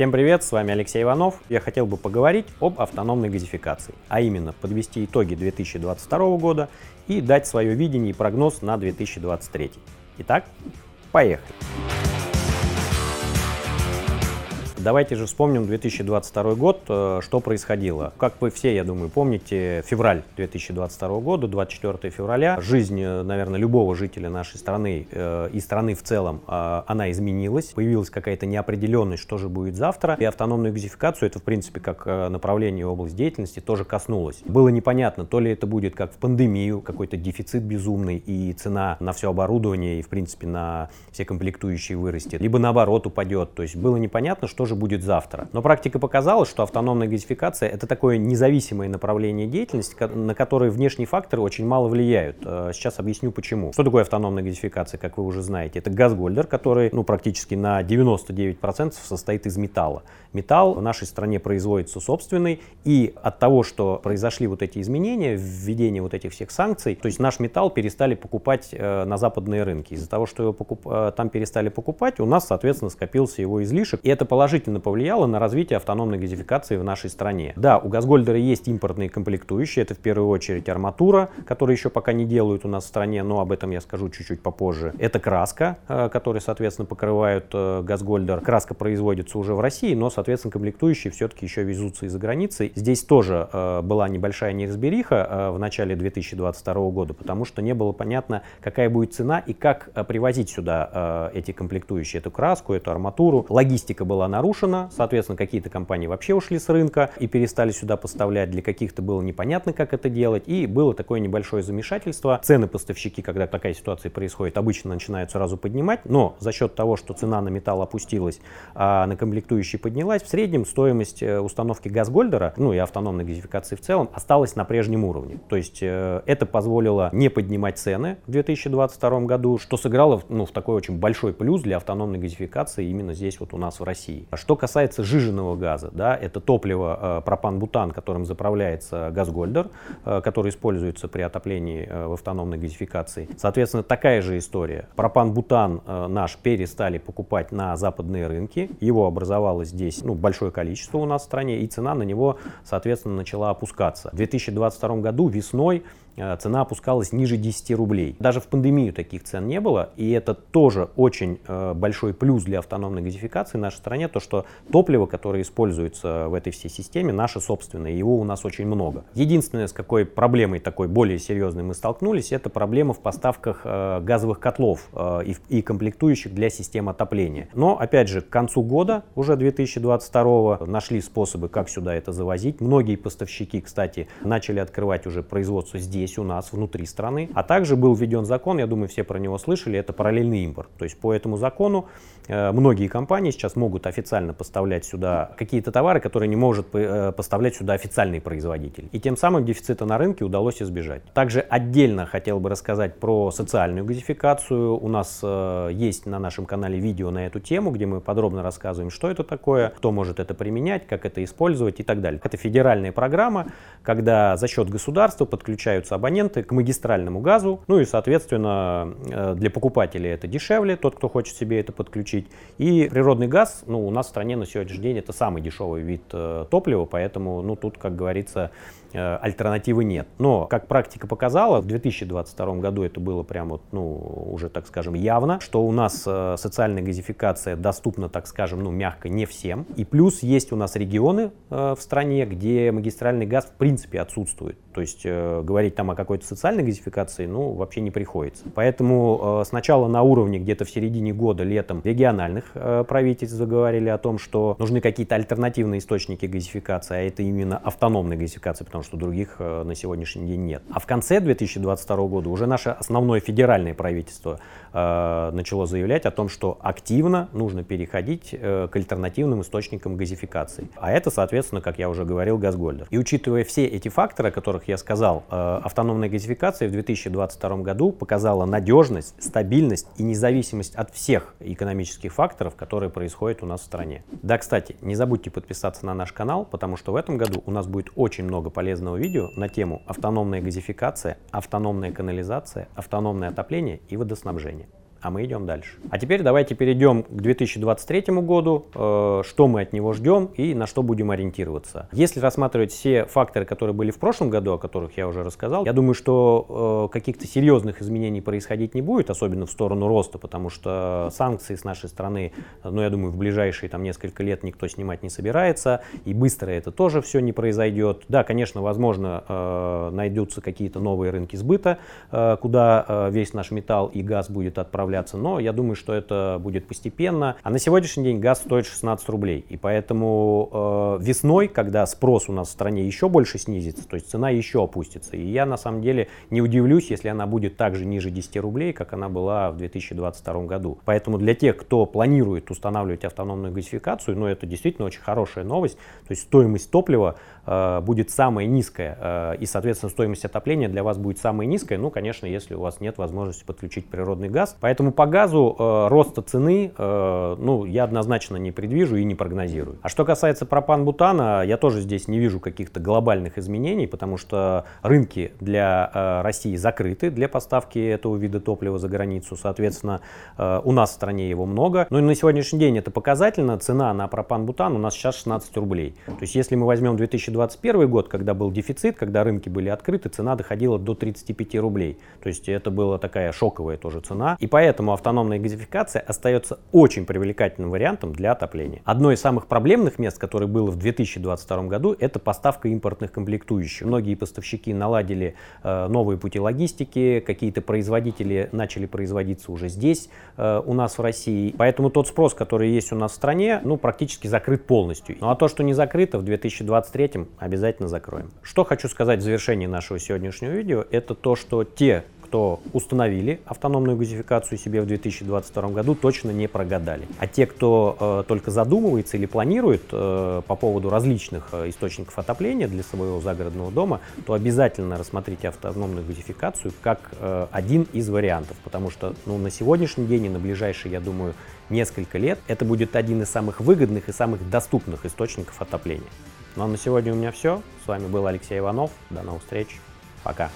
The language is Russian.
Всем привет, с вами Алексей Иванов. Я хотел бы поговорить об автономной газификации, а именно подвести итоги 2022 года и дать свое видение и прогноз на 2023. Итак, поехали. Давайте же вспомним 2022 год, э, что происходило. Как вы все, я думаю, помните, февраль 2022 года, 24 февраля, жизнь, э, наверное, любого жителя нашей страны э, и страны в целом, она изменилась. Появилась какая-то неопределенность, что же будет завтра. И автономную газификацию, это, в принципе, как направление область деятельности, тоже коснулось. Было непонятно, то ли это будет как в пандемию, какой-то дефицит безумный и цена на все оборудование и, в принципе, на все комплектующие вырастет, либо наоборот упадет. То есть было непонятно, что же будет завтра. Но практика показала, что автономная газификация это такое независимое направление деятельности, на которое внешние факторы очень мало влияют. Э, сейчас объясню почему. Что такое автономная газификация, как вы уже знаете? Это газгольдер, который ну, практически на 99% состоит из металла. Металл в нашей стране производится собственный, и от того, что произошли вот эти изменения, введение вот этих всех санкций, то есть наш металл перестали покупать э, на западные рынки. Из-за того, что его покуп... Э, там перестали покупать, у нас, соответственно, скопился его излишек, и это положительно положительно повлияло на развитие автономной газификации в нашей стране. Да, у Газгольдера есть импортные комплектующие, это в первую очередь арматура, которую еще пока не делают у нас в стране, но об этом я скажу чуть-чуть попозже. Это краска, э, которая, соответственно, покрывают э, Газгольдер. Краска производится уже в России, но, соответственно, комплектующие все-таки еще везутся из-за границы. Здесь тоже э, была небольшая неразбериха в начале 2022 года, потому что не было понятно, какая будет цена и как привозить сюда эти комплектующие, эту краску, эту арматуру. Логистика была нарушена, нарушено, соответственно, какие-то компании вообще ушли с рынка и перестали сюда поставлять, для каких-то было непонятно, как это делать, и было такое небольшое замешательство. Цены поставщики, когда такая ситуация происходит, обычно начинают сразу поднимать, но за счет того, что цена на металл опустилась, а на комплектующие поднялась, в среднем стоимость э, установки газгольдера, ну и автономной газификации в целом, осталась на прежнем уровне. То есть э, это позволило не поднимать цены в 2022 году, что сыграло ну, в такой очень большой плюс для автономной газификации именно здесь вот у нас в России. Что касается жиженного газа, да, это топливо э, пропан-бутан, которым заправляется газгольдер, э, который используется при отоплении э, в автономной газификации. Соответственно, такая же история. Пропан-бутан наш перестали покупать на западные рынки. Его образовалось здесь ну, большое количество у нас в стране, и цена на него, соответственно, начала опускаться. В 2022 году весной цена опускалась ниже 10 рублей. Даже в пандемию таких цен не было, и это тоже очень э, большой плюс для автономной газификации в нашей стране, то что топливо, которое используется в этой всей системе, наше собственное, его у нас очень много. Единственное, с какой проблемой такой более серьезной мы столкнулись, это проблема в поставках э, газовых котлов и комплектующих для систем отопления. Но, опять же, к концу года, уже 2022, нашли способы, как сюда это завозить. Многие поставщики, кстати, начали открывать уже производство здесь, здесь у нас, внутри страны. А также был введен закон, я думаю, все про него слышали, это параллельный импорт. То есть по этому закону э, многие компании сейчас могут официально поставлять сюда какие-то товары, которые не может э, поставлять сюда официальный производитель. И тем самым дефицита на рынке удалось избежать. Также отдельно хотел бы рассказать про социальную газификацию. У нас э, есть на нашем канале видео на эту тему, где мы подробно рассказываем, что это такое, кто может это применять, как это использовать и так далее. Это федеральная программа, когда за счет государства подключаются абоненты к магистральному газу. Ну и, соответственно, э, для покупателей это дешевле, тот, кто хочет себе это подключить. И природный газ, ну, у нас в стране на сегодняшний день это самый дешевый вид э, топлива, поэтому, ну, тут, как говорится, альтернативы нет. Но, как практика показала, в 2022 году это было прям вот, ну, уже, так скажем, явно, что у нас э, социальная газификация доступна, так скажем, ну, мягко не всем. И плюс есть у нас регионы э, в стране, где магистральный газ в принципе отсутствует. То есть говорить там о какой-то социальной газификации, ну, вообще не приходится. Поэтому сначала на уровне где-то в середине года, летом, региональных правительств заговорили о том, что нужны какие-то альтернативные источники газификации, а это именно автономная газификация, потому потому что других э, на сегодняшний день нет. А в конце 2022 года уже наше основное федеральное правительство э, начало заявлять о том, что активно нужно переходить э, к альтернативным источникам газификации. А это, соответственно, как я уже говорил, газгольдер. И учитывая все эти факторы, о которых я сказал, э, автономная газификация в 2022 году показала надежность, стабильность и независимость от всех экономических факторов, которые происходят у нас в стране. Да, кстати, не забудьте подписаться на наш канал, потому что в этом году у нас будет очень много полезного видео на тему автономная газификация, автономная канализация, автономное отопление и водоснабжение. А мы идем дальше. А теперь давайте перейдем к 2023 году, э, что мы от него ждем и на что будем ориентироваться. Если рассматривать все факторы, которые были в прошлом году, о которых я уже рассказал, я думаю, что э, каких-то серьезных изменений происходить не будет, особенно в сторону роста, потому что санкции с нашей стороны, ну, я думаю, в ближайшие там несколько лет никто снимать не собирается, и быстро это тоже все не произойдет. Да, конечно, возможно, э, найдутся какие-то новые рынки сбыта, э, куда э, весь наш металл и газ будет отправляться, но я думаю, что это будет постепенно. А на сегодняшний день газ стоит 16 рублей, и поэтому э, весной, когда спрос у нас в стране еще больше снизится, то есть цена еще опустится, и я на самом деле не удивлюсь, если она будет также ниже 10 рублей, как она была в 2022 году. Поэтому для тех, кто планирует устанавливать автономную газификацию, ну это действительно очень хорошая новость, то есть стоимость топлива будет самая низкая, э, и, соответственно, стоимость отопления для вас будет самая низкая, ну, конечно, если у вас нет возможности подключить природный газ. Поэтому по газу э, роста цены, э, ну, я однозначно не предвижу и не прогнозирую. А что касается пропан-бутана, я тоже здесь не вижу каких-то глобальных изменений, потому что рынки для э, России закрыты для поставки этого вида топлива за границу. Соответственно, э, у нас в стране его много. Но и на сегодняшний день это показательно. Цена на пропан-бутан у нас сейчас 16 рублей. То есть, если мы возьмем 2021 год, когда был дефицит, когда рынки были открыты, цена доходила до 35 рублей. То есть, это была такая шоковая тоже цена. И поэтому автономная газификация остается очень привлекательным вариантом для отопления. Одно из самых проблемных мест, которое было в 2022 году, это поставка импортных комплектующих. Многие поставщики наладили э, новые пути логистики, какие-то производители начали производиться уже здесь, э, у нас в России. Поэтому тот спрос, который есть у нас в стране, ну, практически закрыт полностью. Ну а то, что не закрыто, в 2023 обязательно закроем. Что хочу сказать в завершении нашего сегодняшнего видео, это то, что те кто установили автономную газификацию себе в 2022 году, точно не прогадали. А те, кто э, только задумывается или планирует э, по поводу различных э, источников отопления для своего загородного дома, то обязательно рассмотрите автономную газификацию как э, один из вариантов, потому что ну, на сегодняшний день и на ближайшие, я думаю, несколько лет это будет один из самых выгодных и самых доступных источников отопления. Ну а на сегодня у меня все. С вами был Алексей Иванов. До новых встреч. Пока.